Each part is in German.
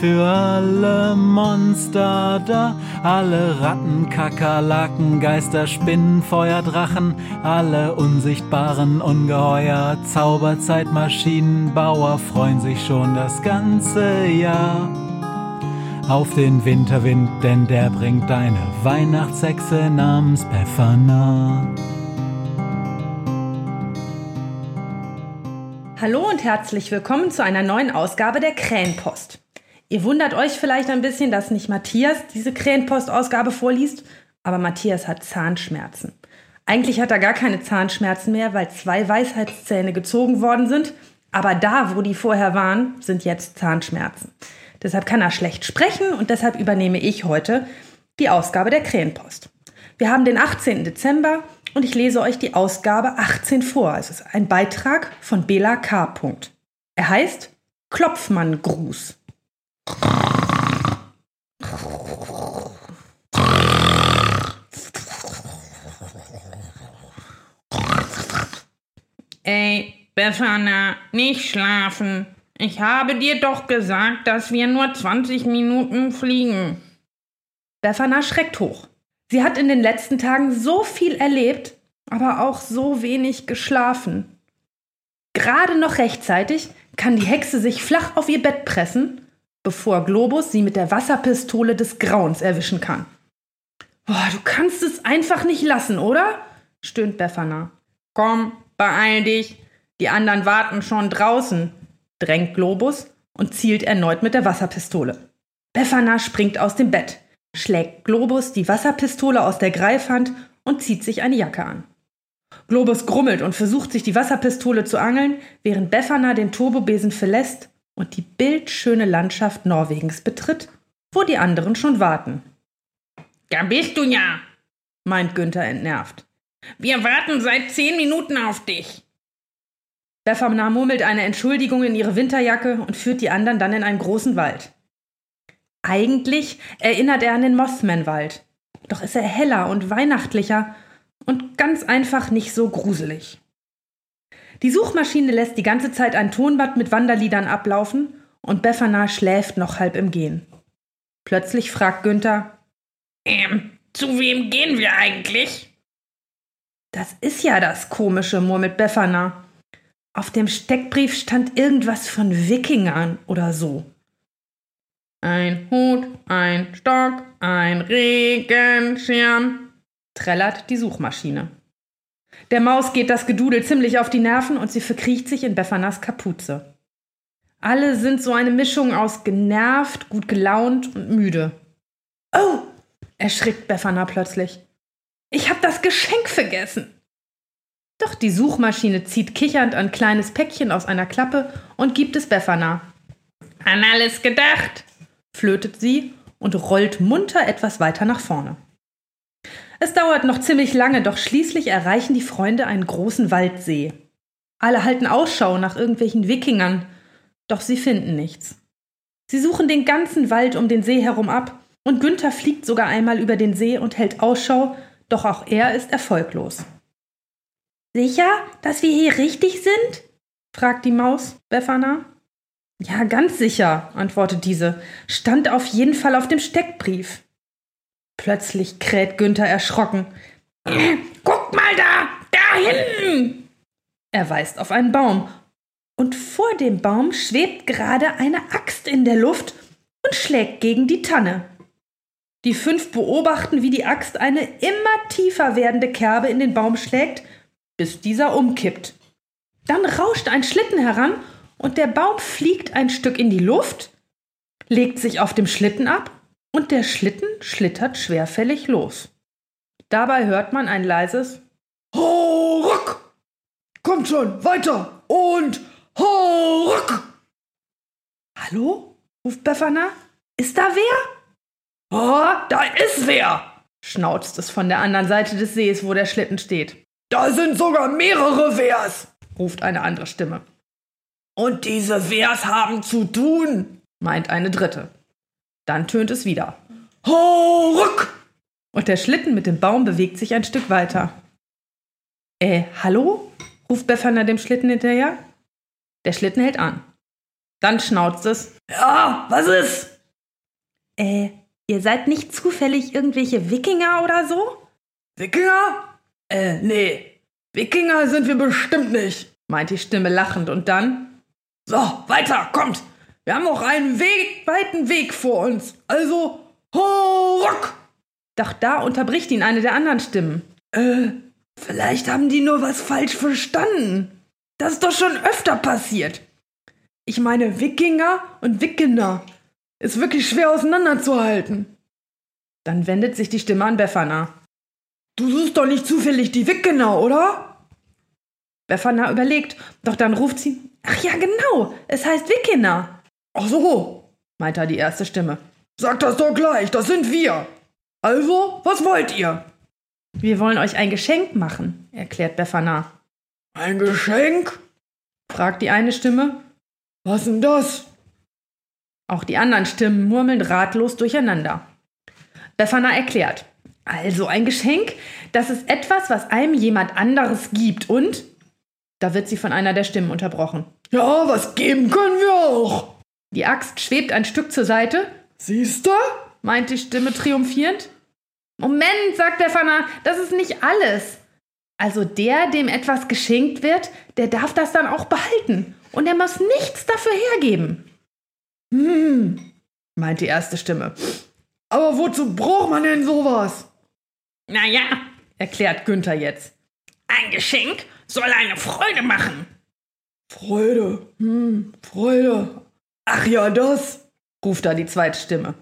für alle Monster da, alle Ratten, Kakerlaken, Geister, Spinnen, Feuer, Drachen, alle unsichtbaren Ungeheuer, Zauberzeitmaschinenbauer freuen sich schon das ganze Jahr auf den Winterwind, denn der bringt eine Weihnachtshexe namens Befana. Hallo und herzlich willkommen zu einer neuen Ausgabe der Krähenpost. Ihr wundert euch vielleicht ein bisschen, dass nicht Matthias diese Krähenpost-Ausgabe vorliest, aber Matthias hat Zahnschmerzen. Eigentlich hat er gar keine Zahnschmerzen mehr, weil zwei Weisheitszähne gezogen worden sind, aber da, wo die vorher waren, sind jetzt Zahnschmerzen. Deshalb kann er schlecht sprechen und deshalb übernehme ich heute die Ausgabe der Krähenpost. Wir haben den 18. Dezember und ich lese euch die Ausgabe 18 vor. Es ist ein Beitrag von Bela K. Er heißt Klopfmann-Gruß. Ey, Befana, nicht schlafen. Ich habe dir doch gesagt, dass wir nur 20 Minuten fliegen. Befana schreckt hoch. Sie hat in den letzten Tagen so viel erlebt, aber auch so wenig geschlafen. Gerade noch rechtzeitig kann die Hexe sich flach auf ihr Bett pressen, bevor Globus sie mit der Wasserpistole des Grauens erwischen kann. Boah, du kannst es einfach nicht lassen, oder? stöhnt Befana. Komm, beeil dich. Die anderen warten schon draußen, drängt Globus und zielt erneut mit der Wasserpistole. Befana springt aus dem Bett schlägt Globus die Wasserpistole aus der Greifhand und zieht sich eine Jacke an. Globus grummelt und versucht sich die Wasserpistole zu angeln, während Befana den Turbobesen verlässt und die bildschöne Landschaft Norwegens betritt, wo die anderen schon warten. Da bist du ja, meint Günther entnervt. Wir warten seit zehn Minuten auf dich. Befana murmelt eine Entschuldigung in ihre Winterjacke und führt die anderen dann in einen großen Wald. Eigentlich erinnert er an den Mothman-Wald. Doch ist er heller und weihnachtlicher und ganz einfach nicht so gruselig. Die Suchmaschine lässt die ganze Zeit ein Tonband mit Wanderliedern ablaufen und Befana schläft noch halb im Gehen. Plötzlich fragt Günther: Ähm, zu wem gehen wir eigentlich? Das ist ja das Komische, murmelt Befana. Auf dem Steckbrief stand irgendwas von Wikingern oder so. Ein Hut, ein Stock, ein Regenschirm, trällert die Suchmaschine. Der Maus geht das Gedudel ziemlich auf die Nerven und sie verkriecht sich in Befanas Kapuze. Alle sind so eine Mischung aus genervt, gut gelaunt und müde. Oh! erschrickt Befana plötzlich. Ich hab das Geschenk vergessen! Doch die Suchmaschine zieht kichernd ein kleines Päckchen aus einer Klappe und gibt es Befana. An alles gedacht, flötet sie und rollt munter etwas weiter nach vorne. Es dauert noch ziemlich lange, doch schließlich erreichen die Freunde einen großen Waldsee. Alle halten Ausschau nach irgendwelchen Wikingern, doch sie finden nichts. Sie suchen den ganzen Wald um den See herum ab, und Günther fliegt sogar einmal über den See und hält Ausschau, doch auch er ist erfolglos. Sicher, dass wir hier richtig sind? fragt die Maus Befana. Ja, ganz sicher, antwortet diese. Stand auf jeden Fall auf dem Steckbrief. Plötzlich kräht Günther erschrocken. Guck mal da, da hinten! Er weist auf einen Baum. Und vor dem Baum schwebt gerade eine Axt in der Luft und schlägt gegen die Tanne. Die fünf beobachten, wie die Axt eine immer tiefer werdende Kerbe in den Baum schlägt, bis dieser umkippt. Dann rauscht ein Schlitten heran und der Baum fliegt ein Stück in die Luft, legt sich auf dem Schlitten ab und der Schlitten schlittert schwerfällig los. Dabei hört man ein leises Ruck! Kommt schon, weiter! Und Ruck! Hallo? ruft Befana. Ist da wer? Ah, da ist wer! schnauzt es von der anderen Seite des Sees, wo der Schlitten steht. Da sind sogar mehrere Wehrs! ruft eine andere Stimme. Und diese Wehrs haben zu tun, meint eine dritte. Dann tönt es wieder. Ruck! Und der Schlitten mit dem Baum bewegt sich ein Stück weiter. Äh, hallo? ruft Befana dem Schlitten hinterher. Der Schlitten hält an. Dann schnauzt es. Ja, was ist? Äh, ihr seid nicht zufällig irgendwelche Wikinger oder so? Wikinger? Äh, nee. Wikinger sind wir bestimmt nicht, meint die Stimme lachend und dann. So, weiter, kommt! Wir haben noch einen Weg, weiten Weg vor uns. Also, Ruck! Doch da unterbricht ihn eine der anderen Stimmen. Äh, vielleicht haben die nur was falsch verstanden. Das ist doch schon öfter passiert. Ich meine, Wikinger und Wikinger. Ist wirklich schwer auseinanderzuhalten. Dann wendet sich die Stimme an Befana. Du suchst doch nicht zufällig die Wikinger, oder? Befana überlegt, doch dann ruft sie: Ach ja, genau, es heißt Wikinger. Ach so, meinte die erste Stimme. Sag das doch gleich, das sind wir. Also, was wollt ihr? Wir wollen euch ein Geschenk machen, erklärt Befana. Ein Geschenk? fragt die eine Stimme. Was denn das? Auch die anderen Stimmen murmeln ratlos durcheinander. Befana erklärt. Also ein Geschenk, das ist etwas, was einem jemand anderes gibt und da wird sie von einer der Stimmen unterbrochen. Ja, was geben können wir auch. Die Axt schwebt ein Stück zur Seite. Siehst du? meint die Stimme triumphierend. Moment, sagt Befana, das ist nicht alles. Also der, dem etwas geschenkt wird, der darf das dann auch behalten. Und er muss nichts dafür hergeben. Hm, meint die erste Stimme. Aber wozu braucht man denn sowas? Naja, erklärt Günther jetzt. Ein Geschenk soll eine Freude machen. Freude, hm, Freude. Ach ja, das, ruft da die zweite Stimme.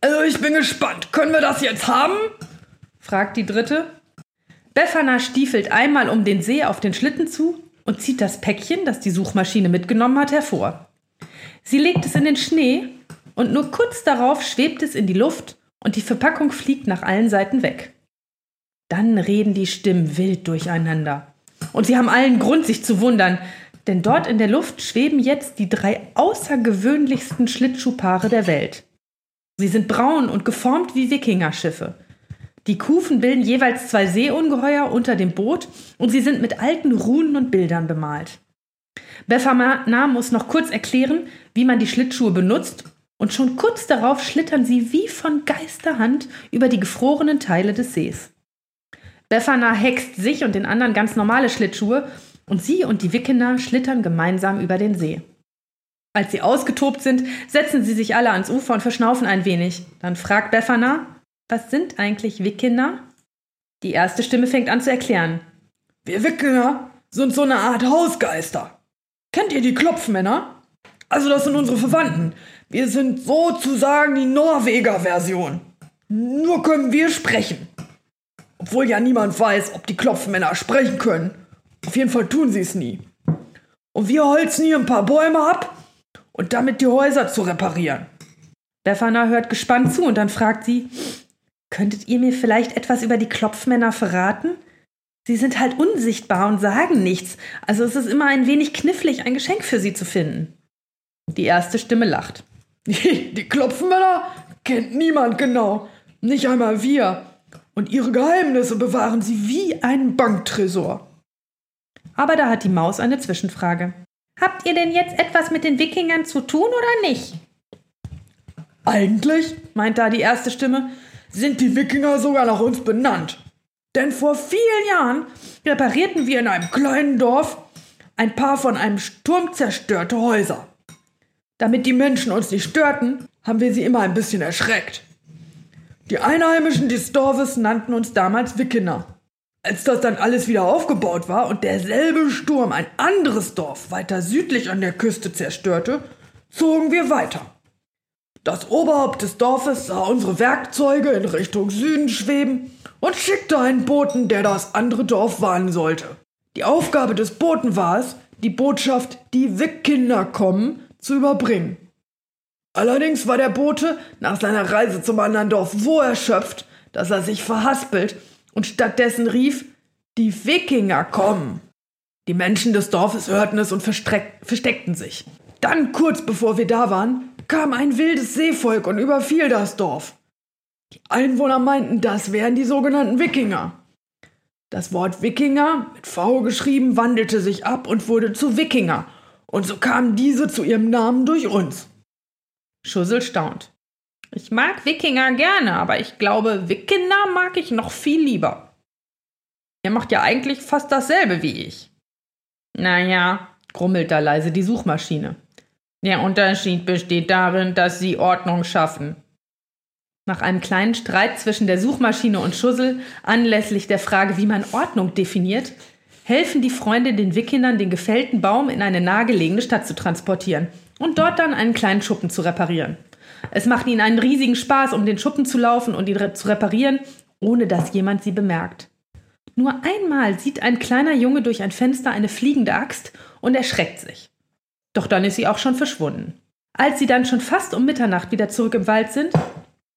Also ich bin gespannt. Können wir das jetzt haben? fragt die dritte. Befana stiefelt einmal um den See auf den Schlitten zu und zieht das Päckchen, das die Suchmaschine mitgenommen hat, hervor. Sie legt es in den Schnee und nur kurz darauf schwebt es in die Luft und die Verpackung fliegt nach allen Seiten weg. Dann reden die Stimmen wild durcheinander. Und sie haben allen Grund, sich zu wundern, denn dort in der Luft schweben jetzt die drei außergewöhnlichsten Schlittschuhpaare der Welt. Sie sind braun und geformt wie Wikingerschiffe. Die Kufen bilden jeweils zwei Seeungeheuer unter dem Boot und sie sind mit alten Runen und Bildern bemalt. Befana muss noch kurz erklären, wie man die Schlittschuhe benutzt und schon kurz darauf schlittern sie wie von Geisterhand über die gefrorenen Teile des Sees. Befana hext sich und den anderen ganz normale Schlittschuhe und sie und die Wikinger schlittern gemeinsam über den See. Als sie ausgetobt sind, setzen sie sich alle ans Ufer und verschnaufen ein wenig. Dann fragt Befana, was sind eigentlich Wikinger? Die erste Stimme fängt an zu erklären. Wir Wikinger sind so eine Art Hausgeister. Kennt ihr die Klopfmänner? Also das sind unsere Verwandten. Wir sind sozusagen die Norweger-Version. Nur können wir sprechen. Obwohl ja niemand weiß, ob die Klopfmänner sprechen können. Auf jeden Fall tun sie es nie. Und wir holzen hier ein paar Bäume ab und damit die Häuser zu reparieren. Befana hört gespannt zu und dann fragt sie, könntet ihr mir vielleicht etwas über die Klopfmänner verraten? Sie sind halt unsichtbar und sagen nichts, also es ist immer ein wenig knifflig, ein Geschenk für sie zu finden. Die erste Stimme lacht. Die Klopfmänner kennt niemand genau, nicht einmal wir. Und ihre Geheimnisse bewahren sie wie ein Banktresor. Aber da hat die Maus eine Zwischenfrage. Habt ihr denn jetzt etwas mit den Wikingern zu tun oder nicht? Eigentlich, meint da die erste Stimme, sind die Wikinger sogar nach uns benannt. Denn vor vielen Jahren reparierten wir in einem kleinen Dorf ein paar von einem Sturm zerstörte Häuser. Damit die Menschen uns nicht störten, haben wir sie immer ein bisschen erschreckt. Die Einheimischen des Dorfes nannten uns damals Wikinger. Als das dann alles wieder aufgebaut war und derselbe Sturm ein anderes Dorf weiter südlich an der Küste zerstörte, zogen wir weiter. Das Oberhaupt des Dorfes sah unsere Werkzeuge in Richtung Süden schweben und schickte einen Boten, der das andere Dorf warnen sollte. Die Aufgabe des Boten war es, die Botschaft, die Wickkinder kommen, zu überbringen. Allerdings war der Bote nach seiner Reise zum anderen Dorf so erschöpft, dass er sich verhaspelt und stattdessen rief, die Wikinger kommen. Die Menschen des Dorfes hörten es und versteckten sich. Dann, kurz bevor wir da waren, kam ein wildes Seevolk und überfiel das Dorf. Die Einwohner meinten, das wären die sogenannten Wikinger. Das Wort Wikinger, mit V geschrieben, wandelte sich ab und wurde zu Wikinger, und so kamen diese zu ihrem Namen durch uns. Schussel staunt. Ich mag Wikinger gerne, aber ich glaube, Wikinger mag ich noch viel lieber. Ihr macht ja eigentlich fast dasselbe wie ich. Naja, grummelt da leise die Suchmaschine. Der Unterschied besteht darin, dass sie Ordnung schaffen. Nach einem kleinen Streit zwischen der Suchmaschine und Schussel anlässlich der Frage, wie man Ordnung definiert, helfen die Freunde den Wikingern, den gefällten Baum in eine nahegelegene Stadt zu transportieren und dort dann einen kleinen Schuppen zu reparieren. Es macht ihnen einen riesigen Spaß, um den Schuppen zu laufen und ihn zu reparieren, ohne dass jemand sie bemerkt. Nur einmal sieht ein kleiner Junge durch ein Fenster eine fliegende Axt und erschreckt sich. Doch dann ist sie auch schon verschwunden. Als sie dann schon fast um Mitternacht wieder zurück im Wald sind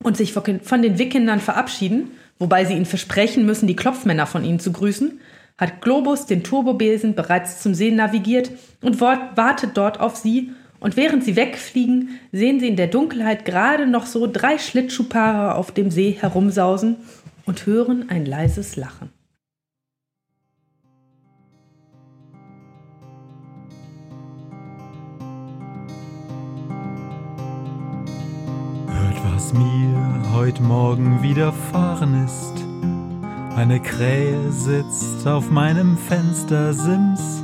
und sich von den Wickkindern verabschieden, wobei sie ihnen versprechen müssen, die Klopfmänner von ihnen zu grüßen, hat Globus den Turbobesen bereits zum See navigiert und wartet dort auf sie und während sie wegfliegen, sehen sie in der Dunkelheit gerade noch so drei Schlittschuhpaare auf dem See herumsausen und hören ein leises Lachen. Hört, was mir heute Morgen widerfahren ist. Eine Krähe sitzt auf meinem Fenstersims